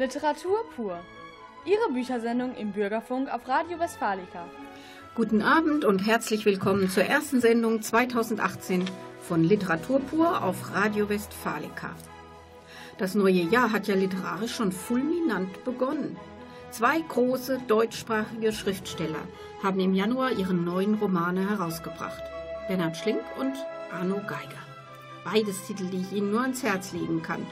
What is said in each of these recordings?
Literatur pur. Ihre Büchersendung im Bürgerfunk auf Radio Westfalica. Guten Abend und herzlich willkommen zur ersten Sendung 2018 von Literatur pur auf Radio Westfalica. Das neue Jahr hat ja literarisch schon fulminant begonnen. Zwei große deutschsprachige Schriftsteller haben im Januar ihre neuen Romane herausgebracht. Bernhard Schlink und Arno Geiger. Beides Titel, die ich Ihnen nur ans Herz legen kann.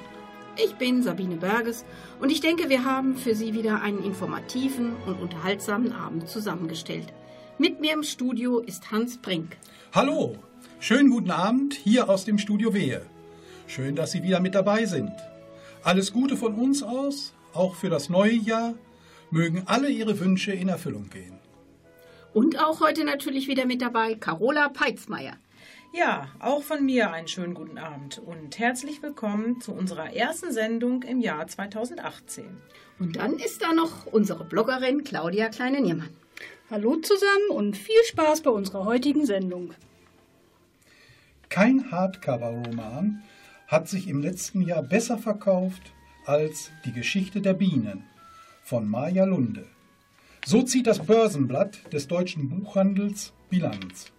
Ich bin Sabine Berges und ich denke, wir haben für Sie wieder einen informativen und unterhaltsamen Abend zusammengestellt. Mit mir im Studio ist Hans Brink. Hallo, schönen guten Abend hier aus dem Studio Wehe. Schön, dass Sie wieder mit dabei sind. Alles Gute von uns aus, auch für das neue Jahr. Mögen alle Ihre Wünsche in Erfüllung gehen. Und auch heute natürlich wieder mit dabei Carola Peitzmeier. Ja, auch von mir einen schönen guten Abend und herzlich willkommen zu unserer ersten Sendung im Jahr 2018. Und dann ist da noch unsere Bloggerin Claudia Kleine-Niermann. Hallo zusammen und viel Spaß bei unserer heutigen Sendung. Kein Hardcover-Roman hat sich im letzten Jahr besser verkauft als Die Geschichte der Bienen von Maja Lunde. So zieht das Börsenblatt des deutschen Buchhandels Bilanz.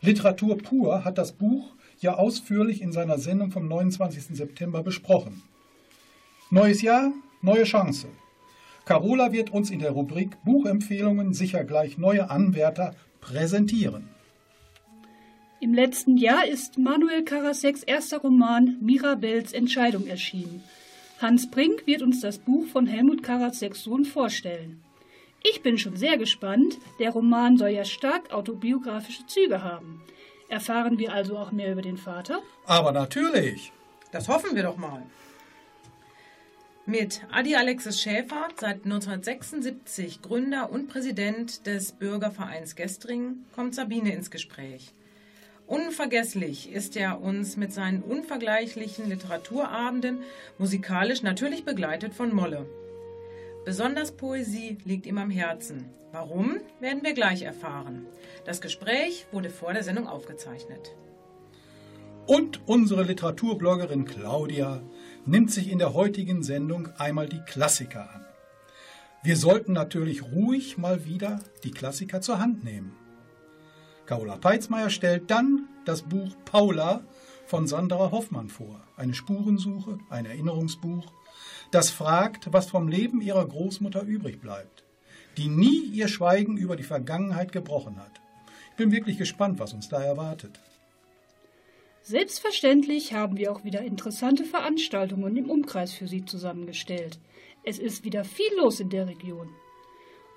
Literatur pur hat das Buch ja ausführlich in seiner Sendung vom 29. September besprochen. Neues Jahr, neue Chance. Carola wird uns in der Rubrik Buchempfehlungen sicher gleich neue Anwärter präsentieren. Im letzten Jahr ist Manuel Karaseks erster Roman Mirabels Entscheidung erschienen. Hans Brink wird uns das Buch von Helmut Karaseks Sohn vorstellen. Ich bin schon sehr gespannt. Der Roman soll ja stark autobiografische Züge haben. Erfahren wir also auch mehr über den Vater? Aber natürlich. Das hoffen wir doch mal. Mit Adi Alexis Schäfer, seit 1976 Gründer und Präsident des Bürgervereins Gestring, kommt Sabine ins Gespräch. Unvergesslich ist er uns mit seinen unvergleichlichen Literaturabenden, musikalisch natürlich begleitet von Molle. Besonders Poesie liegt ihm am Herzen. Warum, werden wir gleich erfahren. Das Gespräch wurde vor der Sendung aufgezeichnet. Und unsere Literaturbloggerin Claudia nimmt sich in der heutigen Sendung einmal die Klassiker an. Wir sollten natürlich ruhig mal wieder die Klassiker zur Hand nehmen. Carola Peitzmeier stellt dann das Buch Paula von Sandra Hoffmann vor. Eine Spurensuche, ein Erinnerungsbuch das fragt, was vom Leben ihrer Großmutter übrig bleibt, die nie ihr Schweigen über die Vergangenheit gebrochen hat. Ich bin wirklich gespannt, was uns da erwartet. Selbstverständlich haben wir auch wieder interessante Veranstaltungen im Umkreis für Sie zusammengestellt. Es ist wieder viel los in der Region.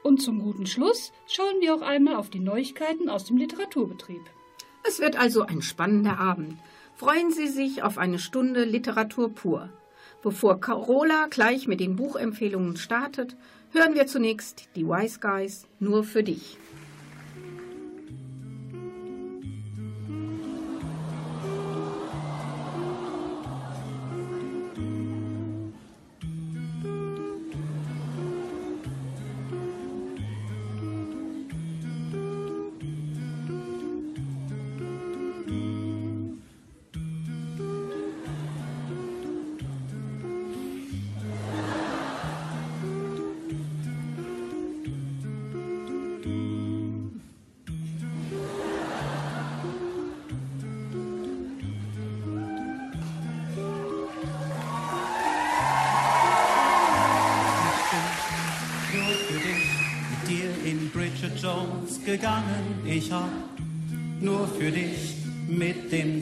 Und zum guten Schluss schauen wir auch einmal auf die Neuigkeiten aus dem Literaturbetrieb. Es wird also ein spannender Abend. Freuen Sie sich auf eine Stunde Literatur pur. Bevor Carola gleich mit den Buchempfehlungen startet, hören wir zunächst die Wise Guys nur für dich.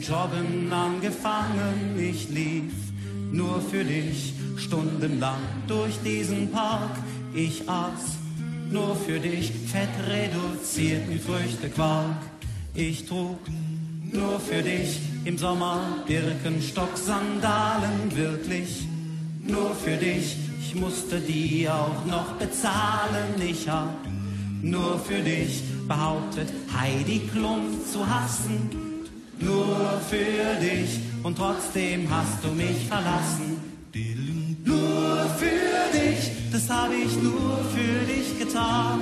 Dem Joggen angefangen. Ich lief nur für dich stundenlang durch diesen Park. Ich aß nur für dich fettreduzierten Früchtequark. Ich trug nur für dich im Sommer Birkenstock-Sandalen, wirklich nur für dich. Ich musste die auch noch bezahlen. Ich hab nur für dich behauptet, Heidi Klum zu hassen nur für dich und trotzdem hast du mich verlassen. Nur für dich, das habe ich nur für dich getan.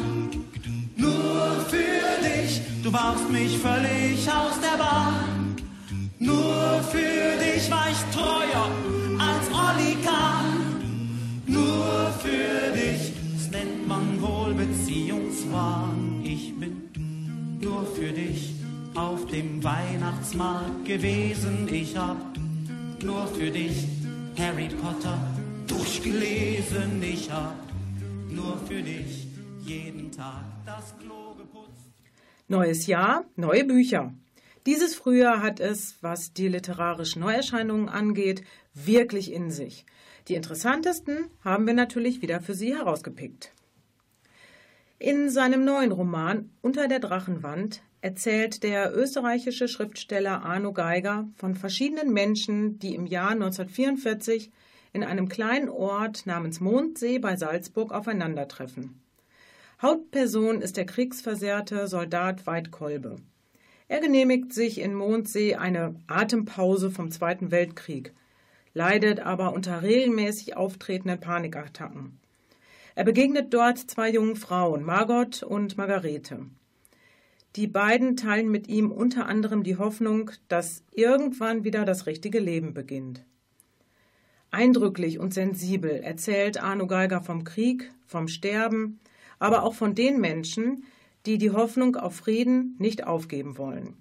Nur für dich, du warfst mich völlig aus der Bahn. Nur für dich war ich treuer als Olli Nur für dich, das nennt man wohl Beziehungswahn. Ich bin nur für dich auf dem Weihnachtsmarkt gewesen. Ich hab nur für dich Harry Potter durchgelesen. Ich hab nur für dich jeden Tag das Klo geputzt. Neues Jahr, neue Bücher. Dieses Frühjahr hat es, was die literarischen Neuerscheinungen angeht, wirklich in sich. Die interessantesten haben wir natürlich wieder für Sie herausgepickt. In seinem neuen Roman Unter der Drachenwand erzählt der österreichische Schriftsteller Arno Geiger von verschiedenen Menschen, die im Jahr 1944 in einem kleinen Ort namens Mondsee bei Salzburg aufeinandertreffen. Hauptperson ist der kriegsversehrte Soldat Veit Kolbe. Er genehmigt sich in Mondsee eine Atempause vom Zweiten Weltkrieg, leidet aber unter regelmäßig auftretenden Panikattacken. Er begegnet dort zwei jungen Frauen, Margot und Margarete. Die beiden teilen mit ihm unter anderem die Hoffnung, dass irgendwann wieder das richtige Leben beginnt. Eindrücklich und sensibel erzählt Arno Geiger vom Krieg, vom Sterben, aber auch von den Menschen, die die Hoffnung auf Frieden nicht aufgeben wollen.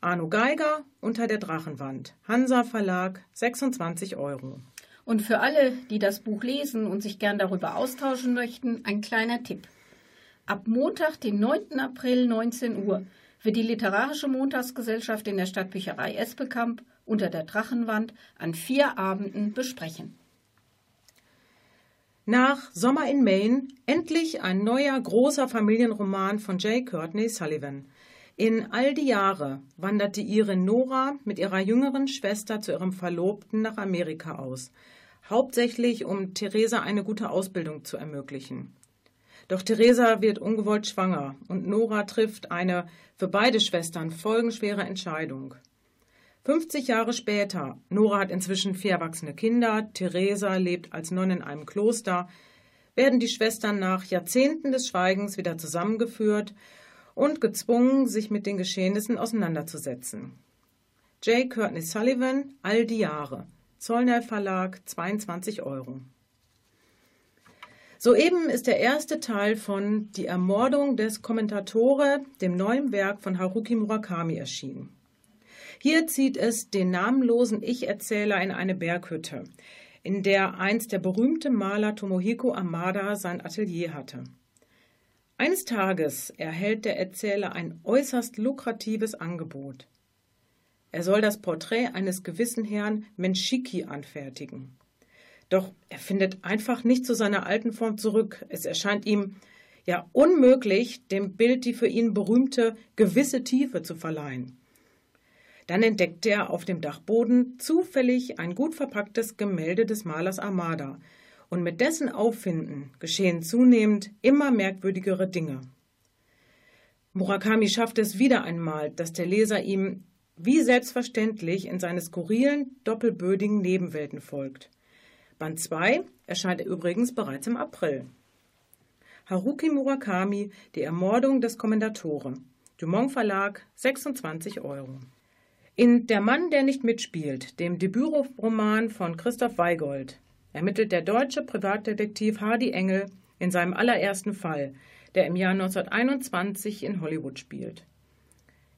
Arno Geiger unter der Drachenwand, Hansa Verlag, 26 Euro. Und für alle, die das Buch lesen und sich gern darüber austauschen möchten, ein kleiner Tipp. Ab Montag, den 9. April, 19 Uhr, wird die Literarische Montagsgesellschaft in der Stadtbücherei Espekamp unter der Drachenwand an vier Abenden besprechen. Nach Sommer in Maine endlich ein neuer großer Familienroman von J. Courtney Sullivan. In all die Jahre wandert die Irin Nora mit ihrer jüngeren Schwester zu ihrem Verlobten nach Amerika aus, hauptsächlich um Theresa eine gute Ausbildung zu ermöglichen. Doch Theresa wird ungewollt schwanger und Nora trifft eine für beide Schwestern folgenschwere Entscheidung. 50 Jahre später, Nora hat inzwischen vier erwachsene Kinder, Theresa lebt als Nonne in einem Kloster, werden die Schwestern nach Jahrzehnten des Schweigens wieder zusammengeführt und gezwungen, sich mit den Geschehnissen auseinanderzusetzen. J. Courtney Sullivan, All die Jahre. Zollner Verlag, 22 Euro. Soeben ist der erste Teil von Die Ermordung des Kommentatore, dem neuen Werk von Haruki Murakami, erschienen. Hier zieht es den namenlosen Ich-Erzähler in eine Berghütte, in der einst der berühmte Maler Tomohiko Amada sein Atelier hatte. Eines Tages erhält der Erzähler ein äußerst lukratives Angebot. Er soll das Porträt eines gewissen Herrn Menschiki anfertigen. Doch er findet einfach nicht zu seiner alten Form zurück. Es erscheint ihm ja unmöglich, dem Bild die für ihn berühmte gewisse Tiefe zu verleihen. Dann entdeckt er auf dem Dachboden zufällig ein gut verpacktes Gemälde des Malers Armada, und mit dessen Auffinden geschehen zunehmend immer merkwürdigere Dinge. Murakami schafft es wieder einmal, dass der Leser ihm wie selbstverständlich in seine skurrilen, doppelbödigen Nebenwelten folgt. Band 2 erscheint übrigens bereits im April. Haruki Murakami, Die Ermordung des Kommendatore. Dumont Verlag, 26 Euro. In Der Mann, der nicht mitspielt, dem Debütroman von Christoph Weigold, ermittelt der deutsche Privatdetektiv Hardy Engel in seinem allerersten Fall, der im Jahr 1921 in Hollywood spielt.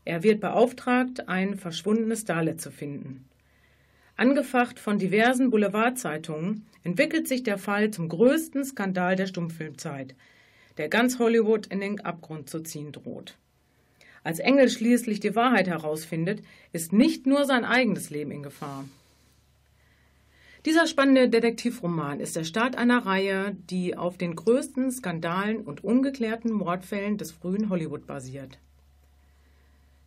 Er wird beauftragt, ein verschwundenes Starlet zu finden. Angefacht von diversen Boulevardzeitungen entwickelt sich der Fall zum größten Skandal der Stummfilmzeit, der ganz Hollywood in den Abgrund zu ziehen droht. Als Engel schließlich die Wahrheit herausfindet, ist nicht nur sein eigenes Leben in Gefahr. Dieser spannende Detektivroman ist der Start einer Reihe, die auf den größten Skandalen und ungeklärten Mordfällen des frühen Hollywood basiert.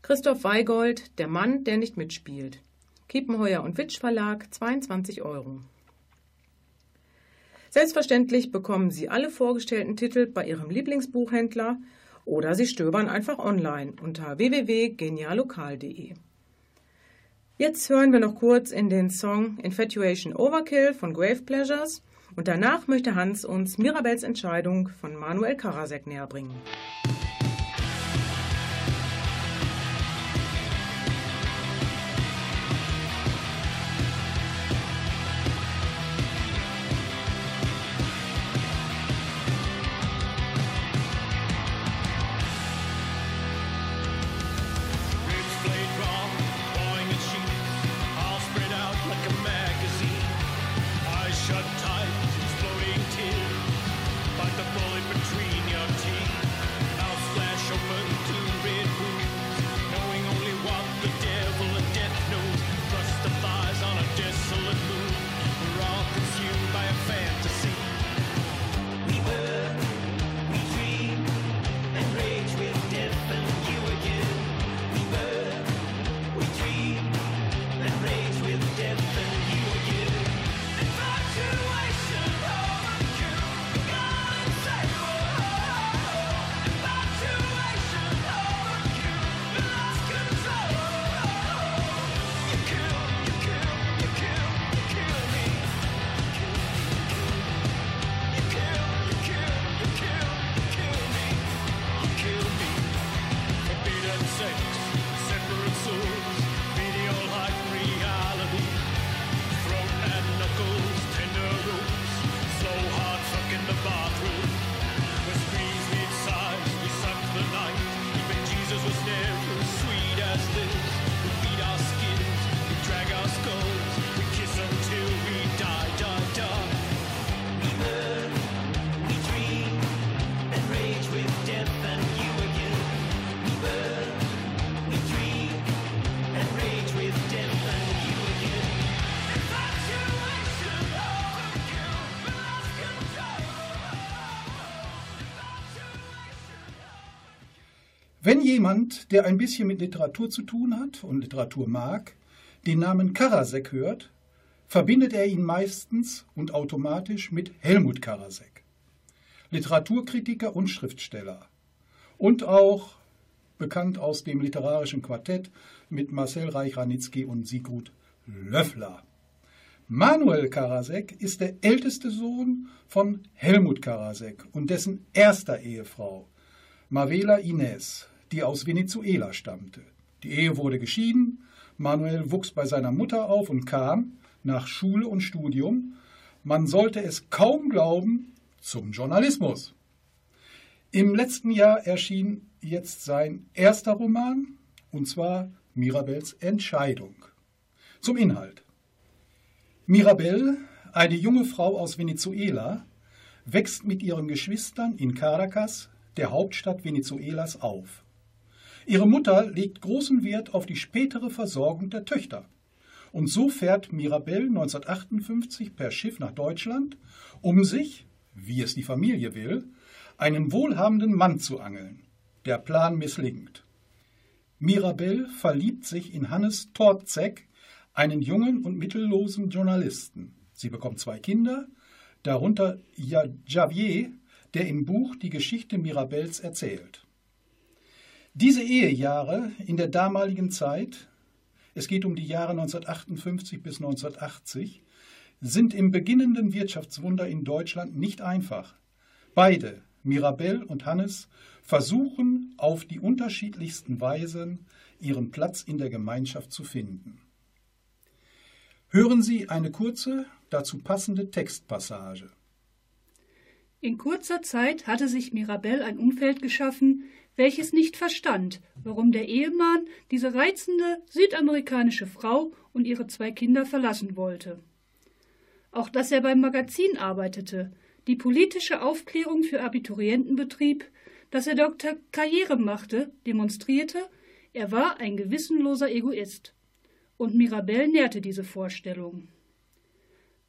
Christoph Weigold, Der Mann, der nicht mitspielt. Kiepenheuer und Witsch Verlag, 22 Euro. Selbstverständlich bekommen Sie alle vorgestellten Titel bei Ihrem Lieblingsbuchhändler oder Sie stöbern einfach online unter www.genialokal.de. Jetzt hören wir noch kurz in den Song Infatuation Overkill von Grave Pleasures und danach möchte Hans uns Mirabels Entscheidung von Manuel Karasek näher bringen. Wenn jemand, der ein bisschen mit Literatur zu tun hat und Literatur mag, den Namen Karasek hört, verbindet er ihn meistens und automatisch mit Helmut Karasek, Literaturkritiker und Schriftsteller. Und auch bekannt aus dem literarischen Quartett mit Marcel Reich-Ranitzky und Sigurd Löffler. Manuel Karasek ist der älteste Sohn von Helmut Karasek und dessen erster Ehefrau, Mavela Inés, die aus Venezuela stammte. Die Ehe wurde geschieden, Manuel wuchs bei seiner Mutter auf und kam, nach Schule und Studium, man sollte es kaum glauben, zum Journalismus. Im letzten Jahr erschien jetzt sein erster Roman, und zwar Mirabels Entscheidung. Zum Inhalt. Mirabel, eine junge Frau aus Venezuela, wächst mit ihren Geschwistern in Caracas, der Hauptstadt Venezuelas, auf. Ihre Mutter legt großen Wert auf die spätere Versorgung der Töchter. Und so fährt Mirabel 1958 per Schiff nach Deutschland, um sich, wie es die Familie will, einen wohlhabenden Mann zu angeln. Der Plan misslingt. Mirabell verliebt sich in Hannes Torzek, einen jungen und mittellosen Journalisten. Sie bekommt zwei Kinder, darunter Javier, der im Buch die Geschichte Mirabells erzählt. Diese Ehejahre in der damaligen Zeit, es geht um die Jahre 1958 bis 1980, sind im beginnenden Wirtschaftswunder in Deutschland nicht einfach. Beide, Mirabell und Hannes versuchen auf die unterschiedlichsten Weisen ihren Platz in der Gemeinschaft zu finden. Hören Sie eine kurze, dazu passende Textpassage. In kurzer Zeit hatte sich Mirabell ein Umfeld geschaffen, welches nicht verstand, warum der Ehemann diese reizende südamerikanische Frau und ihre zwei Kinder verlassen wollte. Auch dass er beim Magazin arbeitete, die politische Aufklärung für Abiturienten betrieb, dass er Doktor Karriere machte, demonstrierte, er war ein gewissenloser Egoist. Und Mirabell nährte diese Vorstellung.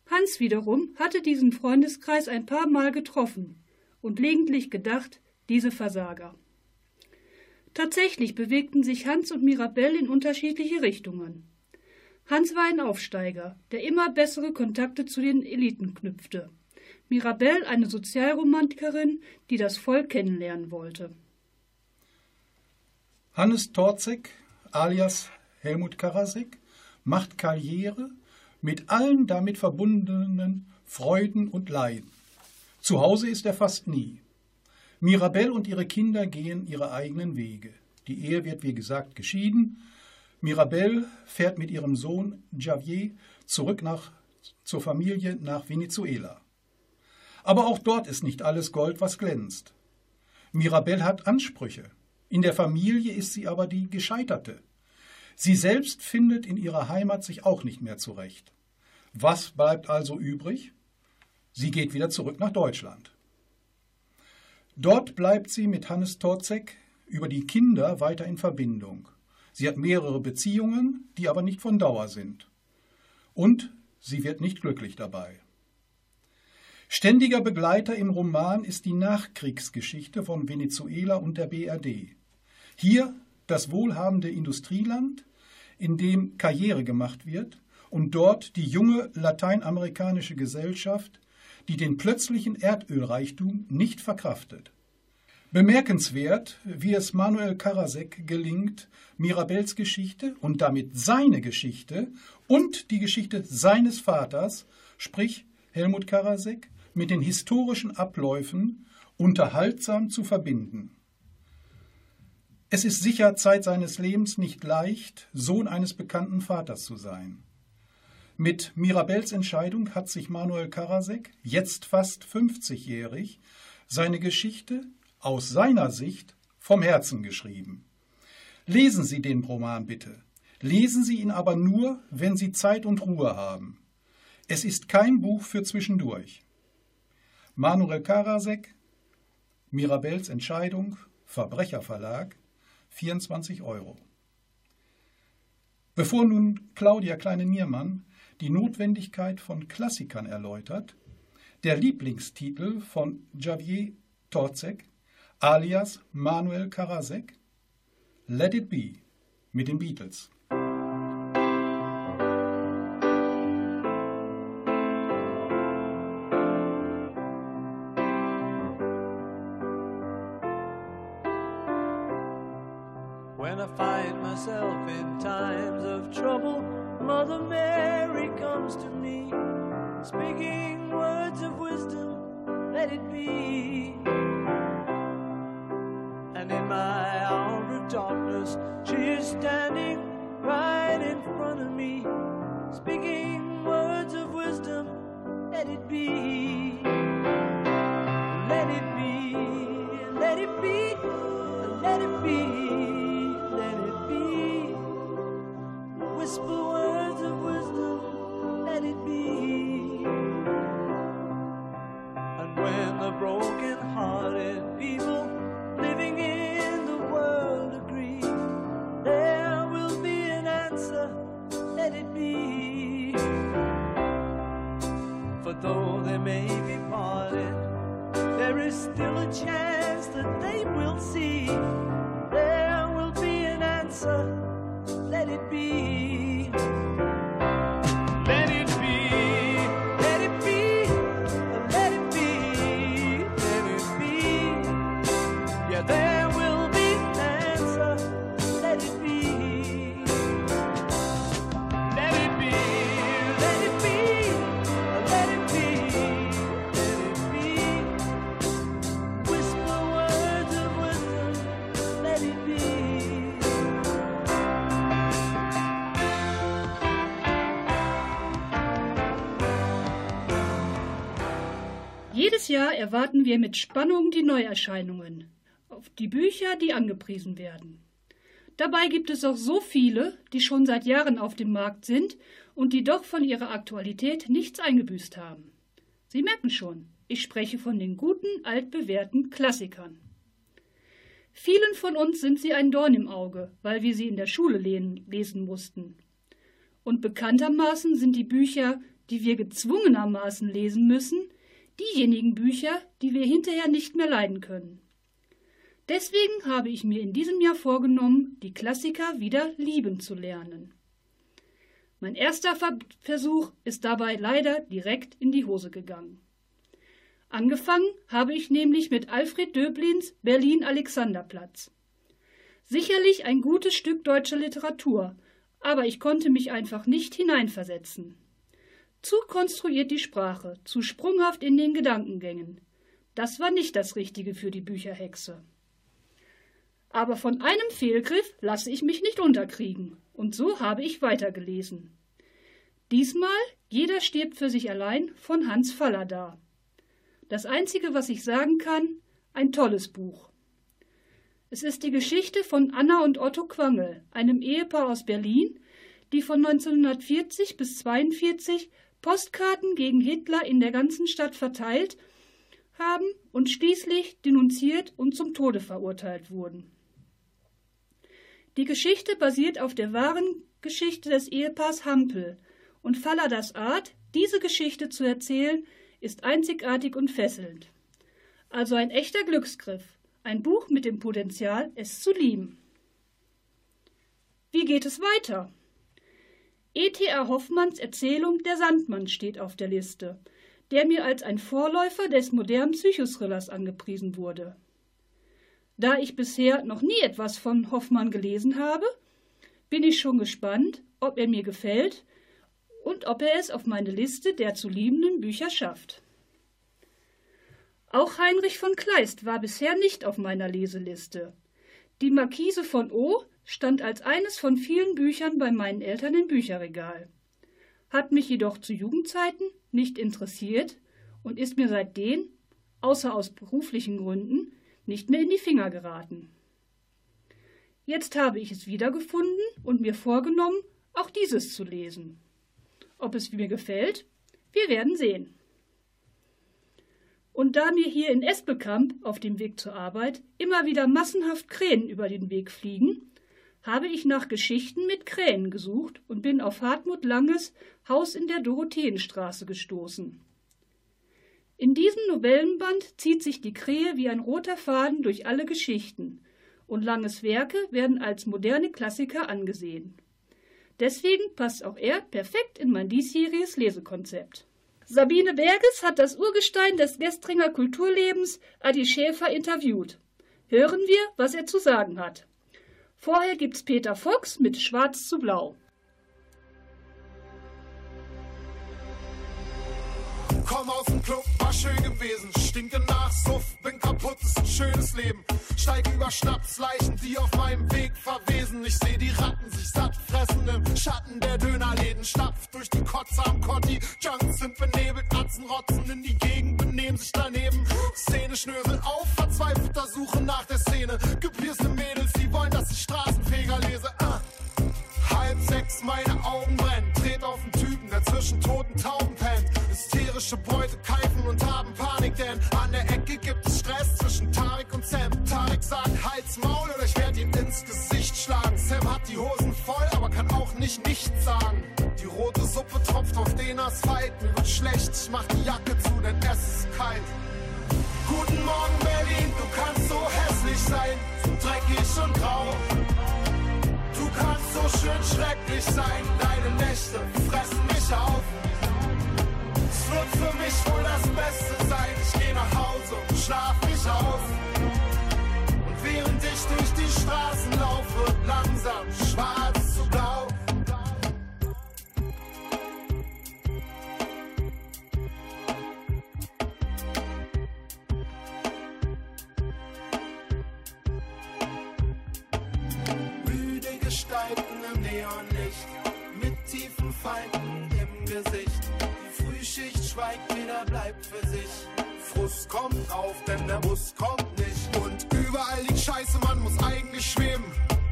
Hans wiederum hatte diesen Freundeskreis ein paar Mal getroffen und gelegentlich gedacht, diese Versager. Tatsächlich bewegten sich Hans und Mirabell in unterschiedliche Richtungen. Hans war ein Aufsteiger, der immer bessere Kontakte zu den Eliten knüpfte. Mirabell eine Sozialromantikerin, die das Volk kennenlernen wollte. Hannes Torzek, alias Helmut Karasek, macht Karriere mit allen damit verbundenen Freuden und Leiden. Zu Hause ist er fast nie. Mirabell und ihre Kinder gehen ihre eigenen Wege. Die Ehe wird, wie gesagt, geschieden. Mirabell fährt mit ihrem Sohn Javier zurück nach, zur Familie nach Venezuela. Aber auch dort ist nicht alles Gold, was glänzt. Mirabelle hat Ansprüche. In der Familie ist sie aber die Gescheiterte. Sie selbst findet in ihrer Heimat sich auch nicht mehr zurecht. Was bleibt also übrig? Sie geht wieder zurück nach Deutschland. Dort bleibt sie mit Hannes Torzek über die Kinder weiter in Verbindung. Sie hat mehrere Beziehungen, die aber nicht von Dauer sind. Und sie wird nicht glücklich dabei. Ständiger Begleiter im Roman ist die Nachkriegsgeschichte von Venezuela und der BRD. Hier das wohlhabende Industrieland, in dem Karriere gemacht wird, und dort die junge lateinamerikanische Gesellschaft, die den plötzlichen Erdölreichtum nicht verkraftet. Bemerkenswert, wie es Manuel Karasek gelingt, Mirabels Geschichte und damit seine Geschichte und die Geschichte seines Vaters, sprich Helmut Karasek, mit den historischen Abläufen unterhaltsam zu verbinden. Es ist sicher Zeit seines Lebens nicht leicht, Sohn eines bekannten Vaters zu sein. Mit Mirabels Entscheidung hat sich Manuel Karasek, jetzt fast 50-jährig, seine Geschichte aus seiner Sicht vom Herzen geschrieben. Lesen Sie den Roman bitte. Lesen Sie ihn aber nur, wenn Sie Zeit und Ruhe haben. Es ist kein Buch für zwischendurch. Manuel Karasek, Mirabels Entscheidung, Verbrecherverlag, 24 Euro. Bevor nun Claudia Kleine-Niermann die Notwendigkeit von Klassikern erläutert, der Lieblingstitel von Javier Torzek alias Manuel Karasek, Let It Be mit den Beatles. Jahr erwarten wir mit Spannung die Neuerscheinungen, auf die Bücher, die angepriesen werden. Dabei gibt es auch so viele, die schon seit Jahren auf dem Markt sind und die doch von ihrer Aktualität nichts eingebüßt haben. Sie merken schon, ich spreche von den guten, altbewährten Klassikern. Vielen von uns sind sie ein Dorn im Auge, weil wir sie in der Schule lesen mussten. Und bekanntermaßen sind die Bücher, die wir gezwungenermaßen lesen müssen, diejenigen Bücher, die wir hinterher nicht mehr leiden können. Deswegen habe ich mir in diesem Jahr vorgenommen, die Klassiker wieder lieben zu lernen. Mein erster Versuch ist dabei leider direkt in die Hose gegangen. Angefangen habe ich nämlich mit Alfred Döblins Berlin Alexanderplatz. Sicherlich ein gutes Stück deutscher Literatur, aber ich konnte mich einfach nicht hineinversetzen. Zu konstruiert die Sprache, zu sprunghaft in den Gedankengängen. Das war nicht das Richtige für die Bücherhexe. Aber von einem Fehlgriff lasse ich mich nicht unterkriegen, und so habe ich weitergelesen. Diesmal Jeder stirbt für sich allein von Hans Fallada. Das Einzige, was ich sagen kann, ein tolles Buch. Es ist die Geschichte von Anna und Otto Quangel, einem Ehepaar aus Berlin, die von 1940 bis 1942 Postkarten gegen Hitler in der ganzen Stadt verteilt haben und schließlich denunziert und zum Tode verurteilt wurden. Die Geschichte basiert auf der wahren Geschichte des Ehepaars Hampel und Falladas Art, diese Geschichte zu erzählen, ist einzigartig und fesselnd. Also ein echter Glücksgriff, ein Buch mit dem Potenzial, es zu lieben. Wie geht es weiter? E.T.A. Hoffmanns Erzählung Der Sandmann steht auf der Liste, der mir als ein Vorläufer des modernen Psychothrillers angepriesen wurde. Da ich bisher noch nie etwas von Hoffmann gelesen habe, bin ich schon gespannt, ob er mir gefällt und ob er es auf meine Liste der zu liebenden Bücher schafft. Auch Heinrich von Kleist war bisher nicht auf meiner Leseliste. Die Marquise von O stand als eines von vielen Büchern bei meinen Eltern im Bücherregal, hat mich jedoch zu Jugendzeiten nicht interessiert und ist mir seitdem, außer aus beruflichen Gründen, nicht mehr in die Finger geraten. Jetzt habe ich es wiedergefunden und mir vorgenommen, auch dieses zu lesen. Ob es mir gefällt, wir werden sehen. Und da mir hier in Espelkamp auf dem Weg zur Arbeit immer wieder massenhaft Krähen über den Weg fliegen, habe ich nach Geschichten mit Krähen gesucht und bin auf Hartmut Langes Haus in der Dorotheenstraße gestoßen. In diesem Novellenband zieht sich die Krähe wie ein roter Faden durch alle Geschichten und Langes Werke werden als moderne Klassiker angesehen. Deswegen passt auch er perfekt in mein diesjähriges Lesekonzept. Sabine Berges hat das Urgestein des Gestringer Kulturlebens, Adi Schäfer, interviewt. Hören wir, was er zu sagen hat. Vorher gibt's Peter Fuchs mit Schwarz zu Blau. Komm aus dem Club, war schön gewesen. Stinke nach Suff, bin kaputt, ist ein schönes Leben. Steig über Schnapsleichen, die auf meinem Weg verwesen. Ich seh die Ratten sich satt fressen im Schatten der Dönerläden. Stapft durch die Kotze am Kotti. Junks sind benebelt, Atzen rotzen in die Gegend, benehmen sich daneben. Szene schnösel auf, verzweifelter Suche nach der Szene. Gepierste Mädels, die wollen, dass ich Straßenfeger lese. Ah. Halb sechs, meine Augen brennen. Tret auf den Typen, der zwischen toten Tauben pennt. Hysterische Beute keifen und haben Panik, denn an der Ecke gibt es Stress zwischen Tarek und Sam. Tarek sagt, halt's Maul oder ich werde ihm ins Gesicht schlagen. Sam hat die Hosen voll, aber kann auch nicht nichts sagen. Die rote Suppe tropft auf den Asphalt. Mir wird schlecht, ich mach die Jacke zu, denn es ist kalt. Guten Morgen, Berlin, du kannst so hässlich sein, so dreckig und grau. Du kannst so schön schrecklich sein, deine Nächte fressen mich auf. Es wird für mich wohl das Beste sein, ich geh nach Hause und schlaf mich aus. Und während ich durch die Straßen laufe, langsam schwarz auf, denn der Bus kommt nicht. Und überall liegt Scheiße, man muss eigentlich schweben.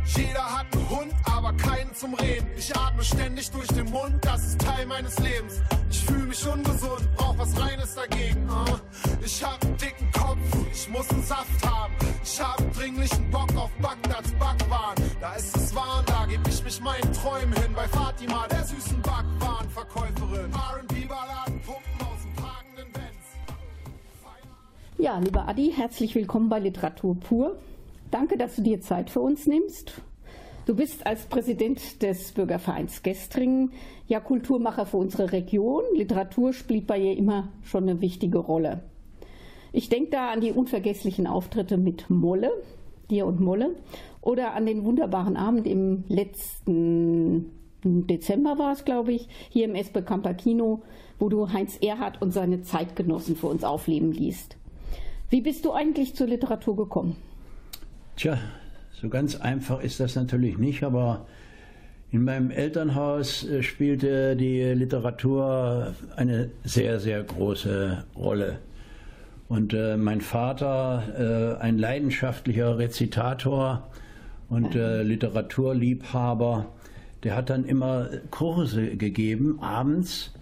Jeder hat einen Hund, aber keinen zum Reden. Ich atme ständig durch den Mund, das ist Teil meines Lebens. Ich fühle mich ungesund, brauch was Reines dagegen. ah. Ich hab einen dicken Kopf, ich muss einen Saft haben. Ich hab dringlichen Bock auf Bagdads Backwaren. Da ist es warm, da geb ich mich meinen Träumen hin. Bei Fatima, Ja, lieber Adi, herzlich willkommen bei Literatur pur. Danke, dass du dir Zeit für uns nimmst. Du bist als Präsident des Bürgervereins Gestringen ja Kulturmacher für unsere Region. Literatur spielt bei ihr immer schon eine wichtige Rolle. Ich denke da an die unvergesslichen Auftritte mit Molle, dir und Molle, oder an den wunderbaren Abend im letzten Dezember war es, glaube ich, hier im Camper Kino, wo du Heinz Erhardt und seine Zeitgenossen für uns aufleben liest. Wie bist du eigentlich zur Literatur gekommen? Tja, so ganz einfach ist das natürlich nicht, aber in meinem Elternhaus äh, spielte die Literatur eine sehr, sehr große Rolle. Und äh, mein Vater, äh, ein leidenschaftlicher Rezitator und äh, Literaturliebhaber, der hat dann immer Kurse gegeben, abends.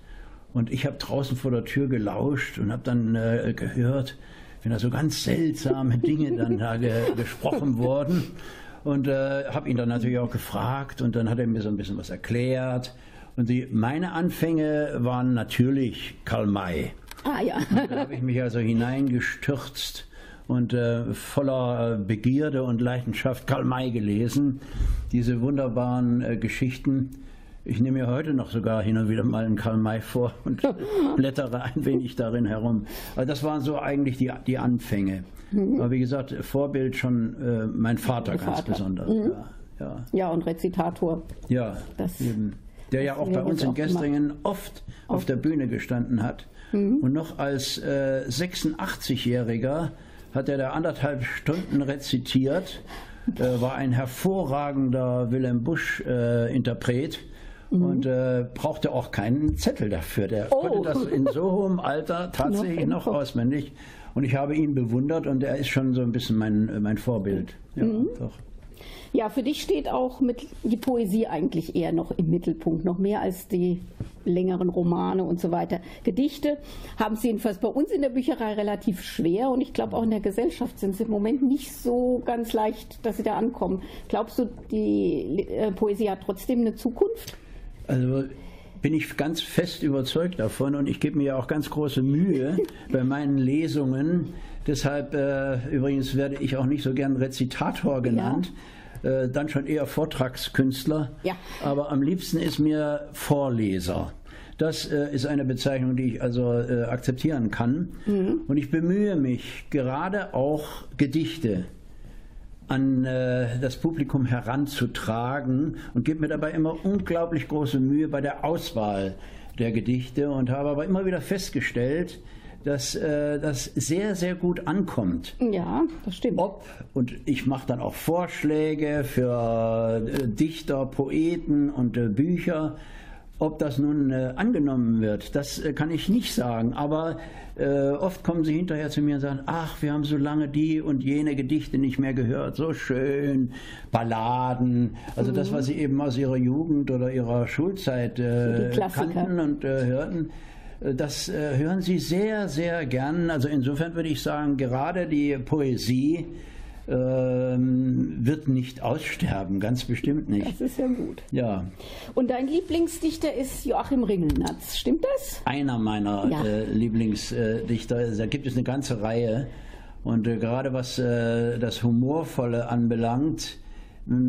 Und ich habe draußen vor der Tür gelauscht und habe dann äh, gehört, wenn da so ganz seltsame Dinge dann da ge gesprochen wurden. Und äh, habe ihn dann natürlich auch gefragt und dann hat er mir so ein bisschen was erklärt. Und die, meine Anfänge waren natürlich Karl May. Ah ja. Da habe ich mich also hineingestürzt und äh, voller Begierde und Leidenschaft Karl May gelesen. Diese wunderbaren äh, Geschichten. Ich nehme mir heute noch sogar hin und wieder mal einen Karl May vor und blättere ein wenig darin herum. Also das waren so eigentlich die, die Anfänge. Aber wie gesagt, Vorbild schon äh, mein Vater Ihr ganz Vater. besonders. Mhm. Ja, ja, Ja, und Rezitator. ja Das- eben. Der ja auch bei uns in. Gestringen oft auf der Bühne gestanden hat. Mhm. Und noch als äh, 86-Jähriger hat er da anderthalb Stunden rezitiert, äh, war ein hervorragender Wilhelm Busch-Interpret. Mhm. Und äh, brauchte auch keinen Zettel dafür. Der Oh. konnte das in so hohem Alter tatsächlich noch Kopf. auswendig. Und ich habe ihn bewundert und er ist schon so ein bisschen mein, mein Vorbild. Ja, Mhm. doch. Ja, für dich steht auch mit die Poesie eigentlich eher noch im Mittelpunkt, noch mehr als die längeren Romane und so weiter. Gedichte haben sie jedenfalls bei uns in der Bücherei relativ schwer und ich glaube auch in der Gesellschaft sind sie im Moment nicht so ganz leicht, dass sie da ankommen. Glaubst du, die äh, Poesie hat trotzdem eine Zukunft? Also bin ich ganz fest überzeugt davon und ich gebe mir auch ganz große Mühe bei meinen Lesungen. Deshalb äh, übrigens werde ich auch nicht so gern Rezitator genannt. Ja. Äh, dann schon eher Vortragskünstler. Ja. Aber am liebsten ist mir Vorleser. Das äh, ist eine Bezeichnung, die ich also äh, akzeptieren kann. Mhm. Und ich bemühe mich, gerade auch Gedichte an äh, das Publikum heranzutragen und gebe mir dabei immer unglaublich große Mühe bei der Auswahl der Gedichte und habe aber immer wieder festgestellt, dass äh, das sehr, sehr gut ankommt. Ja, das stimmt. Ob, und ich mache dann auch Vorschläge für äh, Dichter, Poeten und äh, Bücher. Ob das nun äh, angenommen wird, das äh, kann ich nicht sagen. Aber äh, oft kommen sie hinterher zu mir und sagen, ach, wir haben so lange die und jene Gedichte nicht mehr gehört. So schön, Balladen, also mhm. das, was sie eben aus ihrer Jugend oder ihrer Schulzeit äh, kannten und äh, hörten. Äh, das hören sie sehr, sehr gern. Also insofern würde ich sagen, gerade die Poesie ähm, wird nicht aussterben, ganz bestimmt nicht. Das ist ja gut. Ja. Und dein Lieblingsdichter ist Joachim Ringelnatz, stimmt das? Einer meiner ja. äh, Lieblingsdichter. Da gibt es eine ganze Reihe. Und äh, gerade was äh, das Humorvolle anbelangt,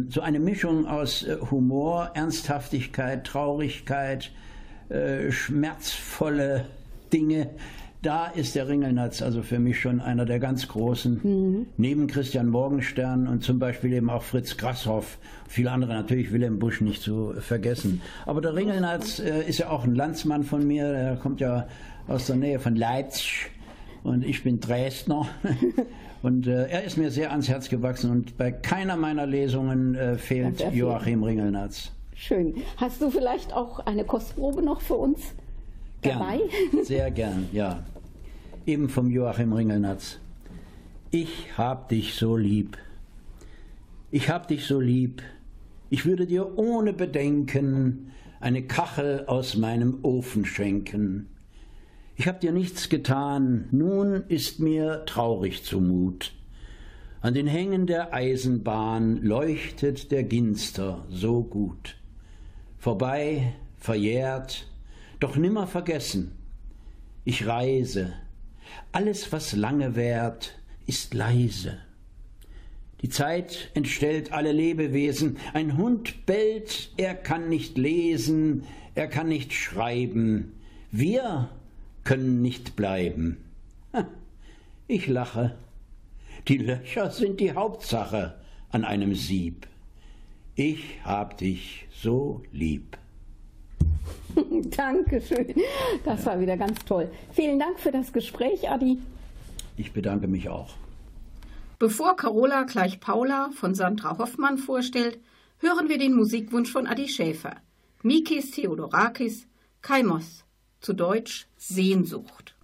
so eine Mischung aus äh, Humor, Ernsthaftigkeit, Traurigkeit, äh, schmerzvolle Dinge, da ist der Ringelnatz also für mich schon einer der ganz großen. Mhm. Neben Christian Morgenstern und zum Beispiel eben auch Fritz Grasshoff, viele andere natürlich Wilhelm Busch nicht zu vergessen. Aber der Ringelnatz äh, ist ja auch ein Landsmann von mir, der kommt ja aus der Nähe von Leipzig und ich bin Dresdner. Und äh, er ist mir sehr ans Herz gewachsen und bei keiner meiner Lesungen äh, fehlt Joachim Ringelnatz. Schön. Hast du vielleicht auch eine Kostprobe noch für uns dabei? Gern, sehr gern, ja eben vom Joachim Ringelnatz. Ich hab dich so lieb. Ich hab dich so lieb. Ich würde dir ohne Bedenken eine Kachel aus meinem Ofen schenken. Ich hab dir nichts getan, nun ist mir traurig zumut. An den Hängen der Eisenbahn leuchtet der Ginster so gut. Vorbei, verjährt, doch nimmer vergessen. Ich reise, alles, was lange währt, ist leise. Die Zeit entstellt alle Lebewesen. Ein Hund bellt, er kann nicht lesen, er kann nicht schreiben. Wir können nicht bleiben. Ich lache. Die Löcher sind die Hauptsache an einem Sieb. Ich hab dich so lieb. Dankeschön. Das war wieder ganz toll. Vielen Dank für das Gespräch, Adi. Ich bedanke mich auch. Bevor Carola gleich Paula von Sandra Hoffmann vorstellt, hören wir den Musikwunsch von Adi Schäfer. Mikis Theodorakis, Kaimos, zu Deutsch Sehnsucht.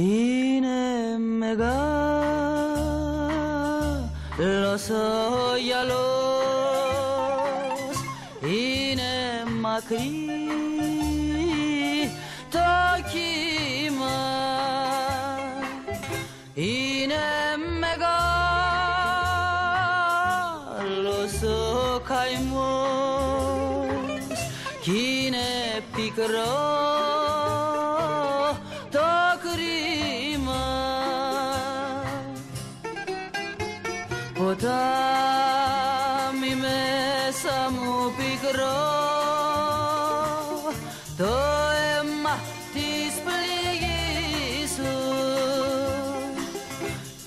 είναι μεγάλος ο γυαλός. Είναι μακρύ το κύμα. Είναι μεγάλος ο καημός. Κι είναι πικρός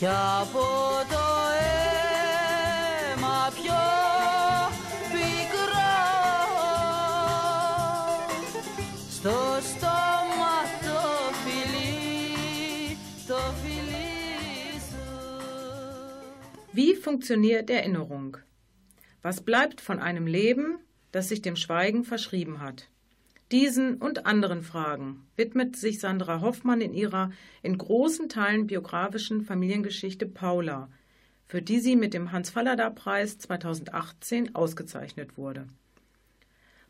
κι από το αίμα πιο πικρό στο στόμα το φιλί, το φιλί σου. Wie funktioniert Erinnerung? Was bleibt von einem Leben, das sich dem Schweigen verschrieben hat? Diesen und anderen Fragen widmet sich Sandra Hoffmann in ihrer in großen Teilen biografischen Familiengeschichte Paula, für die sie mit dem Hans-Fallada-Preis 2018 ausgezeichnet wurde.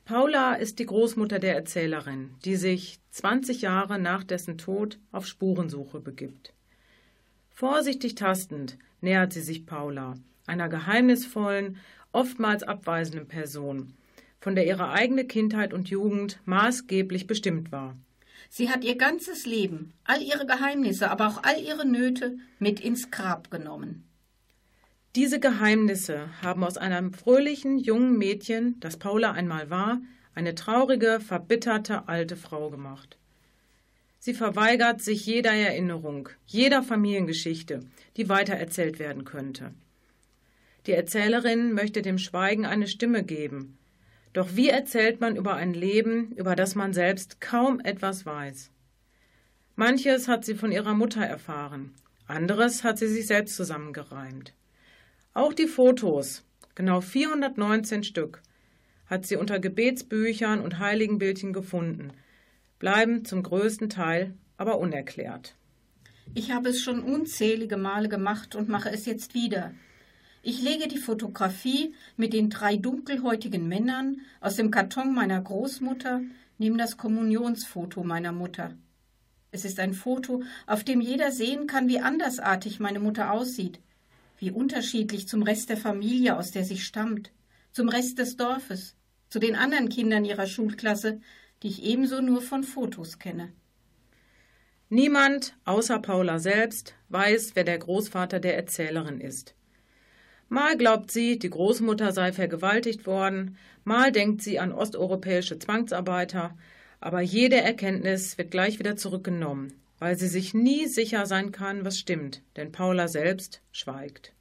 Paula ist die Großmutter der Erzählerin, die sich 20 Jahre nach dessen Tod auf Spurensuche begibt. Vorsichtig tastend nähert sie sich Paula, einer geheimnisvollen, oftmals abweisenden Person, von der ihre eigene Kindheit und Jugend maßgeblich bestimmt war. Sie hat ihr ganzes Leben, all ihre Geheimnisse, aber auch all ihre Nöte mit ins Grab genommen. Diese Geheimnisse haben aus einem fröhlichen jungen Mädchen, das Paula einmal war, eine traurige, verbitterte alte Frau gemacht. Sie verweigert sich jeder Erinnerung, jeder Familiengeschichte, die weitererzählt werden könnte. Die Erzählerin möchte dem Schweigen eine Stimme geben, doch wie erzählt man über ein Leben, über das man selbst kaum etwas weiß? Manches hat sie von ihrer Mutter erfahren, anderes hat sie sich selbst zusammengereimt. Auch die Fotos, genau 419 Stück, hat sie unter Gebetsbüchern und Heiligenbildchen gefunden, bleiben zum größten Teil aber unerklärt. Ich habe es schon unzählige Male gemacht und mache es jetzt wieder. Ich lege die Fotografie mit den drei dunkelhäutigen Männern aus dem Karton meiner Großmutter neben das Kommunionsfoto meiner Mutter. Es ist ein Foto, auf dem jeder sehen kann, wie andersartig meine Mutter aussieht, wie unterschiedlich zum Rest der Familie, aus der sie stammt, zum Rest des Dorfes, zu den anderen Kindern ihrer Schulklasse, die ich ebenso nur von Fotos kenne. Niemand außer Paula selbst weiß, wer der Großvater der Erzählerin ist. Mal glaubt sie, die Großmutter sei vergewaltigt worden, mal denkt sie an osteuropäische Zwangsarbeiter, aber jede Erkenntnis wird gleich wieder zurückgenommen, weil sie sich nie sicher sein kann, was stimmt, denn Paula selbst schweigt.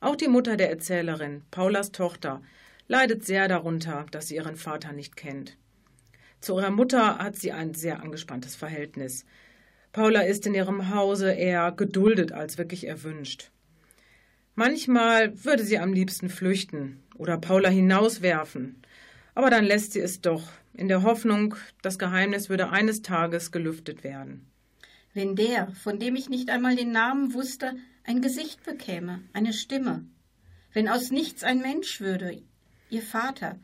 Auch die Mutter der Erzählerin, Paulas Tochter, leidet sehr darunter, dass sie ihren Vater nicht kennt. Zu ihrer Mutter hat sie ein sehr angespanntes Verhältnis. Paula ist in ihrem Hause eher geduldet als wirklich erwünscht. Manchmal würde sie am liebsten flüchten oder Paula hinauswerfen, aber dann lässt sie es doch, in der Hoffnung, das Geheimnis würde eines Tages gelüftet werden. Wenn der, von dem ich nicht einmal den Namen wusste, ein Gesicht bekäme, eine Stimme, wenn aus nichts ein Mensch würde, ihr Vater,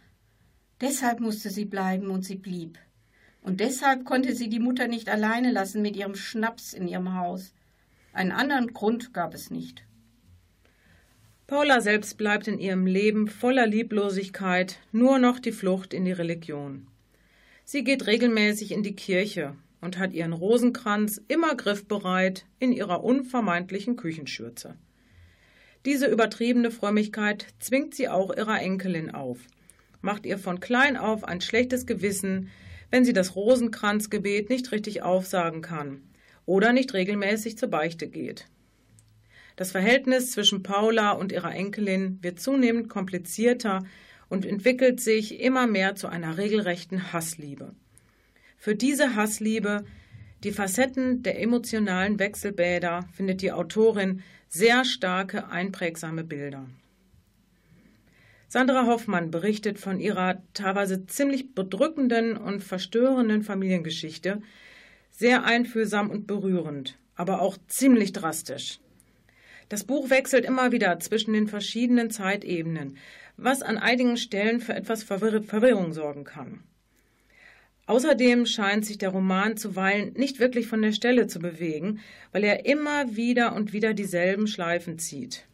deshalb musste sie bleiben und sie blieb. Und deshalb konnte sie die Mutter nicht alleine lassen mit ihrem Schnaps in ihrem Haus. Einen anderen Grund gab es nicht. Paula selbst bleibt in ihrem Leben voller Lieblosigkeit nur noch die Flucht in die Religion. Sie geht regelmäßig in die Kirche und hat ihren Rosenkranz immer griffbereit in ihrer unvermeintlichen Küchenschürze. Diese übertriebene Frömmigkeit zwingt sie auch ihrer Enkelin auf, macht ihr von klein auf ein schlechtes Gewissen, wenn sie das Rosenkranzgebet nicht richtig aufsagen kann oder nicht regelmäßig zur Beichte geht. Das Verhältnis zwischen Paula und ihrer Enkelin wird zunehmend komplizierter und entwickelt sich immer mehr zu einer regelrechten Hassliebe. Für diese Hassliebe, die Facetten der emotionalen Wechselbäder, findet die Autorin sehr starke, einprägsame Bilder. Sandra Hoffmann berichtet von ihrer teilweise ziemlich bedrückenden und verstörenden Familiengeschichte, sehr einfühlsam und berührend, aber auch ziemlich drastisch. Das Buch wechselt immer wieder zwischen den verschiedenen Zeitebenen, was an einigen Stellen für etwas Verwirr Verwirrung sorgen kann. Außerdem scheint sich der Roman zuweilen nicht wirklich von der Stelle zu bewegen, weil er immer wieder und wieder dieselben Schleifen zieht.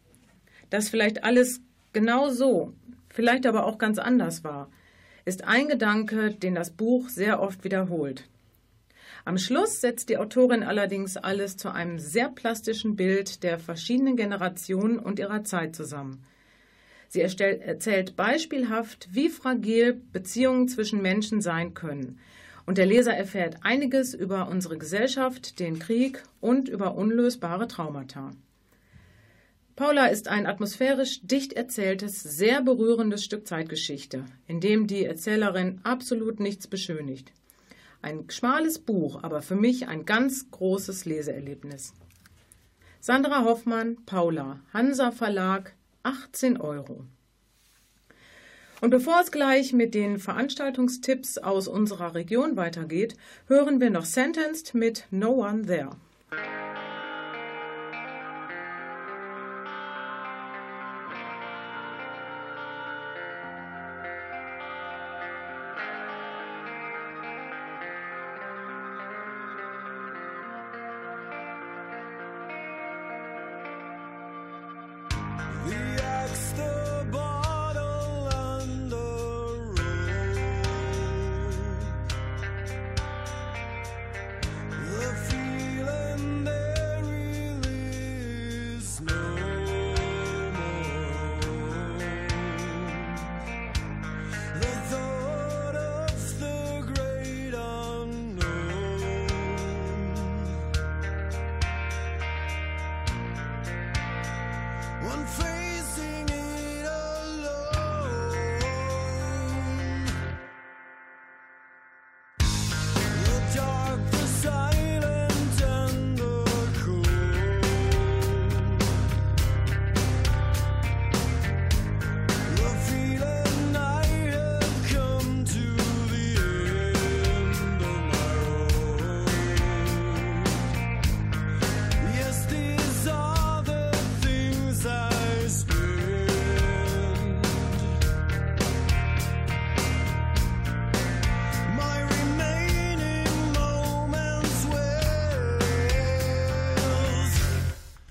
Dass vielleicht alles genau so, vielleicht aber auch ganz anders war, ist ein Gedanke, den das Buch sehr oft wiederholt. Am Schluss setzt die Autorin allerdings alles zu einem sehr plastischen Bild der verschiedenen Generationen und ihrer Zeit zusammen. Sie erzählt beispielhaft, wie fragil Beziehungen zwischen Menschen sein können Und der Leser erfährt einiges über unsere Gesellschaft, den Krieg und über unlösbare Traumata. Paula ist ein atmosphärisch dicht erzähltes, sehr berührendes Stück Zeitgeschichte, in dem die Erzählerin absolut nichts beschönigt. Ein schmales Buch, aber für mich ein ganz großes Leseerlebnis. Sandra Hoffmann, Paula, Hansa Verlag, 18 Euro. Und bevor es gleich mit den Veranstaltungstipps aus unserer Region weitergeht, hören wir noch Sentenced mit No One There.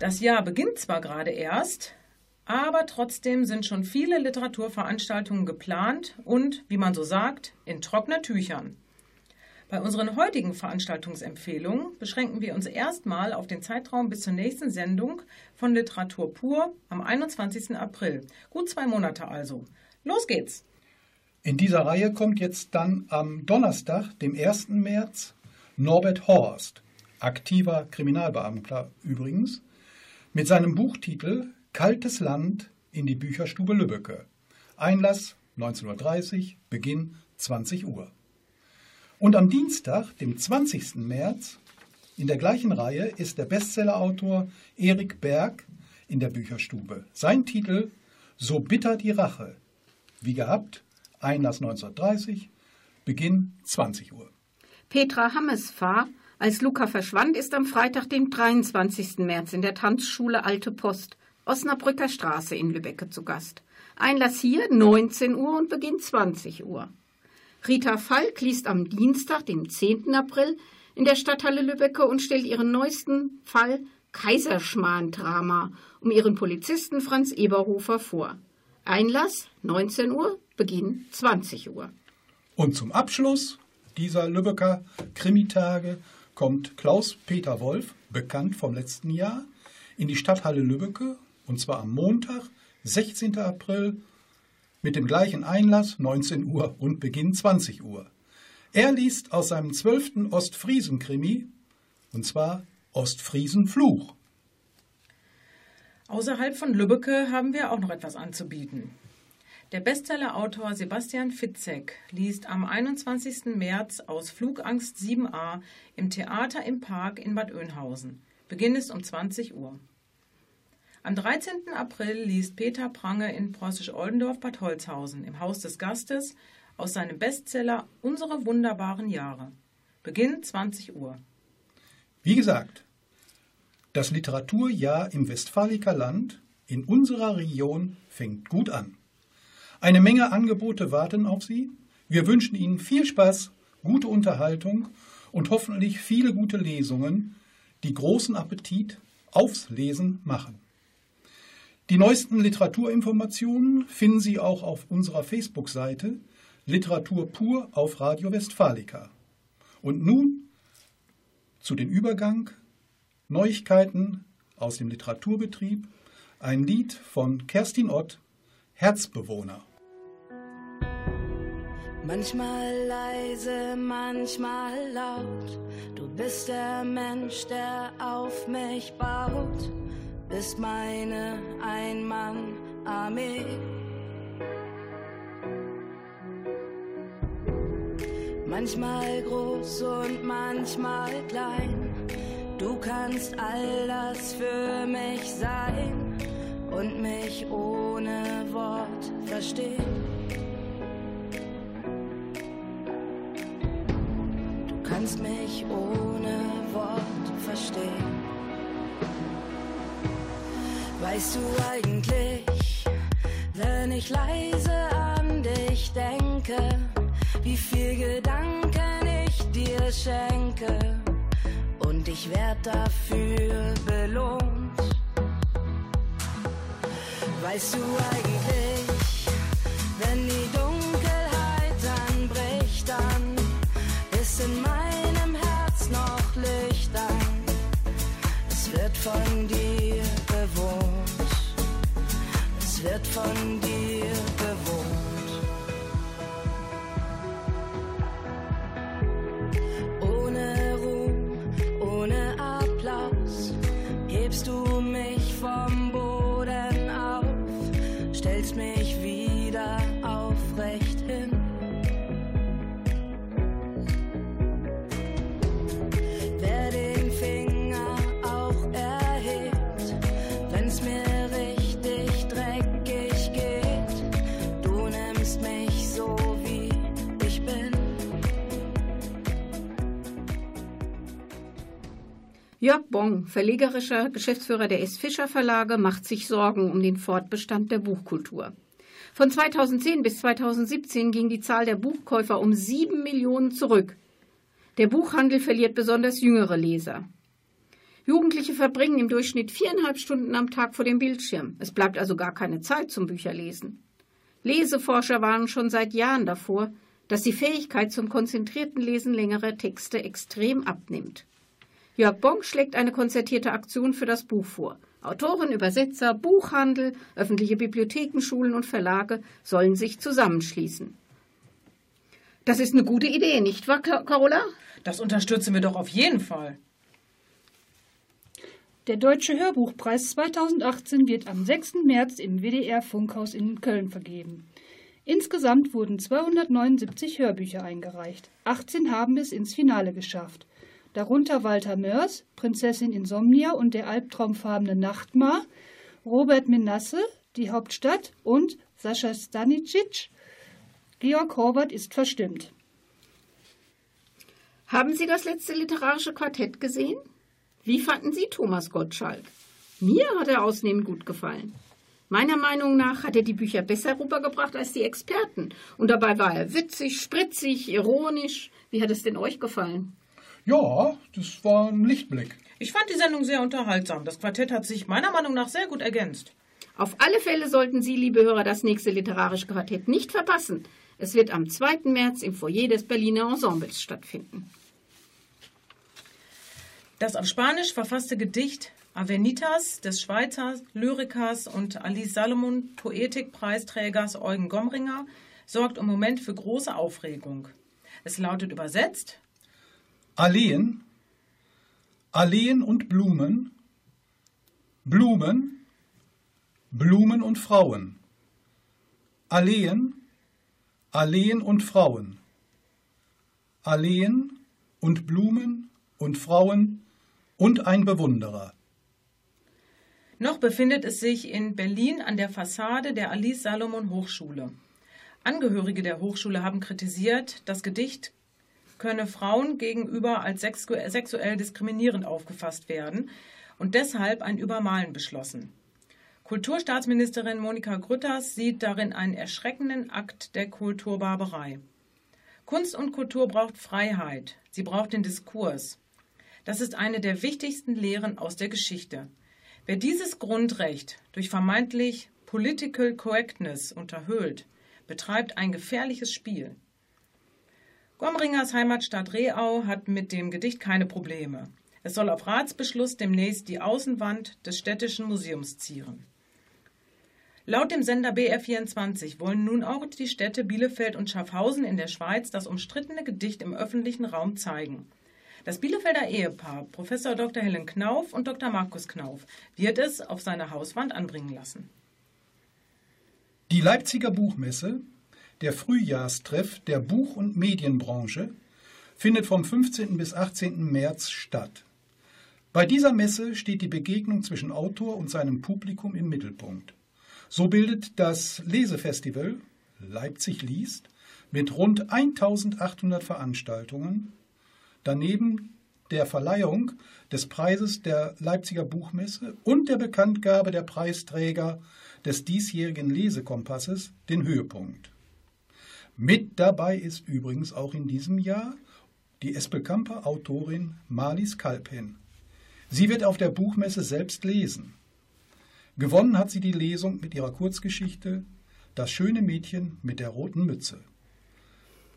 Das Jahr beginnt zwar gerade erst, aber trotzdem sind schon viele Literaturveranstaltungen geplant und, wie man so sagt, in trockenen Tüchern. Bei unseren heutigen Veranstaltungsempfehlungen beschränken wir uns erstmal auf den Zeitraum bis zur nächsten Sendung von Literatur pur am 21. April. Gut zwei Monate also. Los geht's! In dieser Reihe kommt jetzt dann am Donnerstag, dem 1. März, Norbert Horst, aktiver Kriminalbeamter übrigens, mit seinem Buchtitel Kaltes Land in die Bücherstube Lübbecke. Einlass 19.30 Uhr, Beginn 20 Uhr. Und am Dienstag, dem 20. März, in der gleichen Reihe ist der Bestsellerautor Erik Berg in der Bücherstube. Sein Titel So bitter die Rache. Wie gehabt, Einlass 1930, Beginn 20 Uhr. Petra Hammesfahr als Luca verschwand, ist am Freitag, dem 23. März in der Tanzschule Alte Post, Osnabrücker Straße in Lübbecke zu Gast. Einlass hier 19 Uhr und Beginn 20 Uhr. Rita Falk liest am Dienstag, dem 10. April, in der Stadthalle Lübbecke und stellt ihren neuesten Fall Kaiserschmarrn-Drama um ihren Polizisten Franz Eberhofer vor. Einlass 19 Uhr, Beginn 20 Uhr. Und zum Abschluss dieser Lübecker Krimitage kommt Klaus-Peter Wolf, bekannt vom letzten Jahr, in die Stadthalle Lübbecke und zwar am Montag, 16. April, mit dem gleichen Einlass 19 Uhr und Beginn 20 Uhr. Er liest aus seinem zwölften Ostfriesen-Krimi und zwar Ostfriesen Fluch. Außerhalb von Lübbecke haben wir auch noch etwas anzubieten. Der Bestsellerautor Sebastian Fitzek liest am 21. März aus Flugangst 7a im Theater im Park in Bad Oeynhausen. Beginn ist um 20 Uhr. Am 13. April liest Peter Prange in Preußisch-Oldendorf Bad Holzhausen im Haus des Gastes aus seinem Bestseller Unsere wunderbaren Jahre. Beginn 20 Uhr. Wie gesagt, das Literaturjahr im Westfaliker Land in unserer Region fängt gut an. Eine Menge Angebote warten auf Sie. Wir wünschen Ihnen viel Spaß, gute Unterhaltung und hoffentlich viele gute Lesungen, die großen Appetit aufs Lesen machen. Die neuesten Literaturinformationen finden Sie auch auf unserer Facebook-Seite Literatur pur auf Radio Westfalica. Und nun zu den Übergang Neuigkeiten aus dem Literaturbetrieb, ein Lied von Kerstin Ott, Herzbewohner. Manchmal leise, manchmal laut. Du bist der Mensch, der auf mich baut. Bist meine Einmann-Armee. Manchmal groß und manchmal klein. Du kannst all das für mich sein und mich ohne Wort verstehen. Kannst mich ohne Wort verstehen. Weißt du eigentlich, wenn ich leise an dich denke, wie viel Gedanken ich dir schenke und ich werd dafür belohnt. Weißt du eigentlich, wenn die Dunkelheit von dir bewohnt, es wird von dir bewohnt. Jörg Bong, verlegerischer Geschäftsführer der S. Fischer Verlage, macht sich Sorgen um den Fortbestand der Buchkultur. Von 2010 bis 2017 ging die Zahl der Buchkäufer um sieben Millionen zurück. Der Buchhandel verliert besonders jüngere Leser. Jugendliche verbringen im Durchschnitt viereinhalb Stunden am Tag vor dem Bildschirm. Es bleibt also gar keine Zeit zum Bücherlesen. Leseforscher warnen schon seit Jahren davor, dass die Fähigkeit zum konzentrierten Lesen längerer Texte extrem abnimmt. Jörg Bonk schlägt eine konzertierte Aktion für das Buch vor. Autoren, Übersetzer, Buchhandel, öffentliche Bibliotheken, Schulen und Verlage sollen sich zusammenschließen. Das ist eine gute Idee, nicht wahr, Ca- Carola? Das unterstützen wir doch auf jeden Fall. Der Deutsche Hörbuchpreis 2018 wird am 6. März im WDR Funkhaus in Köln vergeben. Insgesamt wurden 279 Hörbücher eingereicht. 18 haben es ins Finale geschafft. Darunter Walter Mörs, Prinzessin Insomnia und der albtraumfarbene Nachtmar, Robert Menasse, die Hauptstadt und Sascha Stanicic. Georg Horvath ist verstimmt. Haben Sie das letzte literarische Quartett gesehen? Wie fanden Sie Thomas Gottschalk? Mir hat er ausnehmend gut gefallen. Meiner Meinung nach hat er die Bücher besser rübergebracht als die Experten. Und dabei war er witzig, spritzig, ironisch. Wie hat es denn euch gefallen? Ja, das war ein Lichtblick. Ich fand die Sendung sehr unterhaltsam. Das Quartett hat sich meiner Meinung nach sehr gut ergänzt. Auf alle Fälle sollten Sie, liebe Hörer, das nächste literarische Quartett nicht verpassen. Es wird am 2. März im Foyer des Berliner Ensembles stattfinden. Das auf Spanisch verfasste Gedicht Avenitas des Schweizer Lyrikers und Alice Salomon Poetikpreisträgers Eugen Gomringer sorgt im Moment für große Aufregung. Es lautet übersetzt Alleen, Alleen und Blumen, Blumen, Blumen und Frauen, Alleen, Alleen und Frauen, Alleen und Blumen und Frauen und ein Bewunderer. Noch befindet es sich in Berlin an der Fassade der Alice Salomon Hochschule. Angehörige der Hochschule haben kritisiert, das Gedicht könne Frauen gegenüber als sexu sexuell diskriminierend aufgefasst werden und deshalb ein Übermalen beschlossen. Kulturstaatsministerin Monika Grütters sieht darin einen erschreckenden Akt der Kulturbarbarei. Kunst und Kultur braucht Freiheit, sie braucht den Diskurs. Das ist eine der wichtigsten Lehren aus der Geschichte. Wer dieses Grundrecht durch vermeintlich Political Correctness unterhöhlt, betreibt ein gefährliches Spiel. Gomringers Heimatstadt Reau hat mit dem Gedicht keine Probleme. Es soll auf Ratsbeschluss demnächst die Außenwand des städtischen Museums zieren. Laut dem Sender BR24 wollen nun auch die Städte Bielefeld und Schaffhausen in der Schweiz das umstrittene Gedicht im öffentlichen Raum zeigen. Das Bielefelder Ehepaar, Professor Dr. Helen Knauf und Dr. Markus Knauf, wird es auf seiner Hauswand anbringen lassen. Die Leipziger Buchmesse, der Frühjahrstreff der Buch- und Medienbranche, findet vom 15. bis 18. März statt. Bei dieser Messe steht die Begegnung zwischen Autor und seinem Publikum im Mittelpunkt. So bildet das Lesefestival Leipzig liest mit rund 1800 Veranstaltungen daneben der Verleihung des Preises der Leipziger Buchmesse und der Bekanntgabe der Preisträger des diesjährigen Lesekompasses den Höhepunkt. Mit dabei ist übrigens auch in diesem Jahr die Espelkamper Autorin Marlies Kalpen. Sie wird auf der Buchmesse selbst lesen. Gewonnen hat sie die Lesung mit ihrer Kurzgeschichte Das schöne Mädchen mit der roten Mütze.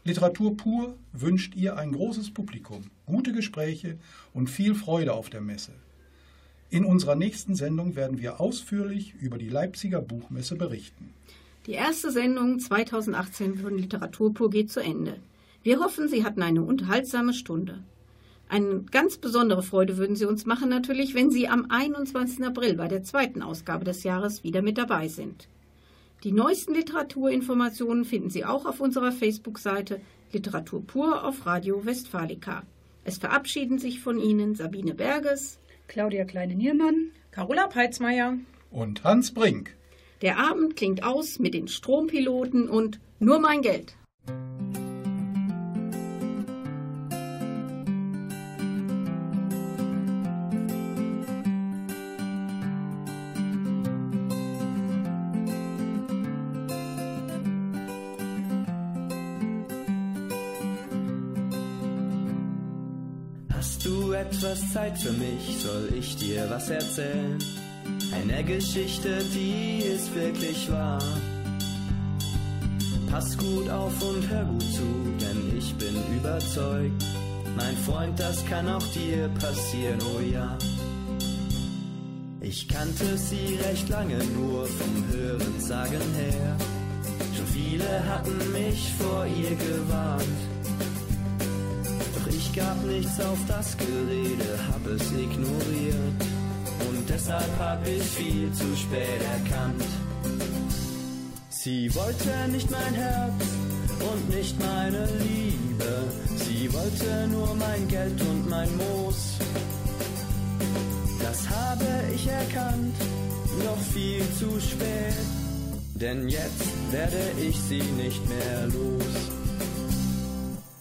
Literatur pur wünscht ihr ein großes Publikum, gute Gespräche und viel Freude auf der Messe. In unserer nächsten Sendung werden wir ausführlich über die Leipziger Buchmesse berichten. Die erste Sendung 2018 von Literatur pur geht zu Ende. Wir hoffen, Sie hatten eine unterhaltsame Stunde. Eine ganz besondere Freude würden Sie uns machen natürlich, wenn Sie am 21. April bei der zweiten Ausgabe des Jahres wieder mit dabei sind. Die neuesten Literaturinformationen finden Sie auch auf unserer Facebook-Seite Literatur pur auf Radio Westfalica. Es verabschieden sich von Ihnen Sabine Berges, Claudia Kleine-Niermann, Carola Peitzmeier Und Hans Brink. Der Abend klingt aus mit den Strompiloten und Nur mein Geld. Hast du etwas Zeit für mich? Soll ich dir was erzählen? Eine Geschichte, die ist wirklich wahr. Pass gut auf und hör gut zu, denn ich bin überzeugt. Mein Freund, das kann auch dir passieren, oh ja. Ich kannte sie recht lange nur vom Hören sagen her. Schon viele hatten mich vor ihr gewarnt. Doch ich gab nichts auf das Gerede, hab es ignoriert. Deshalb hab ich viel zu spät erkannt. Sie wollte nicht mein Herz und nicht meine Liebe. Sie wollte nur mein Geld und mein Moos. Das habe ich erkannt, doch viel zu spät. Denn jetzt werde ich sie nicht mehr los.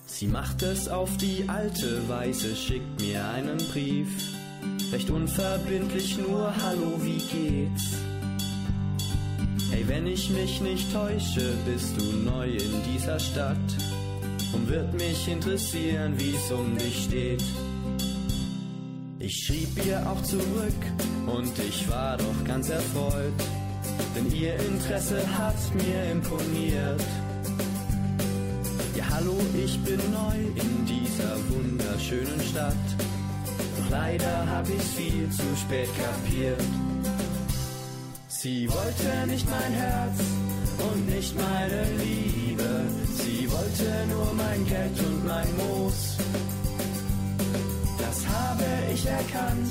Sie macht es auf die alte Weise, schickt mir einen Brief. Recht unverbindlich nur Hallo, wie geht's? Hey, wenn ich mich nicht täusche, bist du neu in dieser Stadt. Und wird mich interessieren, wie's um dich steht. Ich schrieb ihr auch zurück und ich war doch ganz erfreut. Denn ihr Interesse hat mir imponiert. Ja, hallo, ich bin neu in dieser wunderschönen Stadt. Leider hab ich's viel zu spät kapiert. Sie wollte nicht mein Herz und nicht meine Liebe. Sie wollte nur mein Geld und mein Moos. Das habe ich erkannt,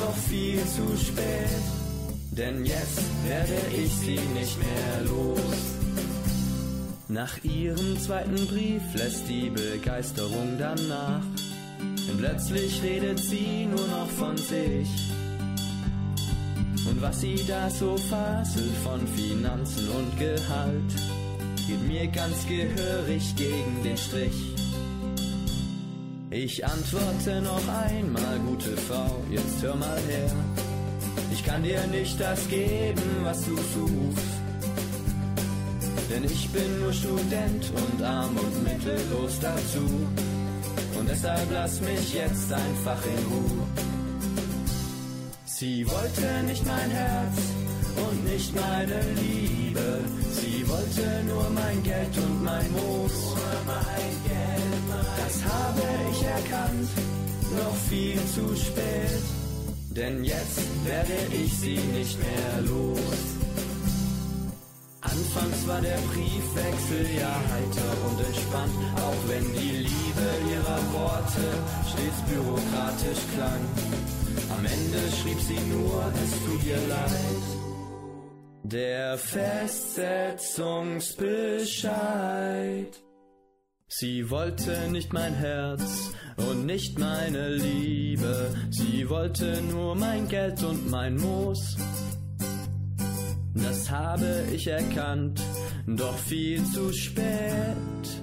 noch viel zu spät. Denn jetzt werde ich sie nicht mehr los. Nach ihrem zweiten Brief lässt die Begeisterung dann nach. Denn plötzlich redet sie nur noch von sich. Und was sie da so faselt von Finanzen und Gehalt, geht mir ganz gehörig gegen den Strich. Ich antworte noch einmal, gute Frau, jetzt hör mal her. Ich kann dir nicht das geben, was du suchst. Denn ich bin nur Student und arm und mittellos dazu. Und deshalb lass mich jetzt einfach in Ruhe. Sie wollte nicht mein Herz und nicht meine Liebe. Sie wollte nur mein Geld und mein Moos. Das habe ich erkannt, noch viel zu spät. Denn jetzt werde ich sie nicht mehr los. Anfangs war der Briefwechsel ja heiter und entspannt, auch wenn die Liebe ihrer Worte stets bürokratisch klang. Am Ende schrieb sie nur, es tut ihr leid. Der Festsetzungsbescheid. Sie wollte nicht mein Herz und nicht meine Liebe. Sie wollte nur mein Geld und mein Moos. Das habe ich erkannt, doch viel zu spät.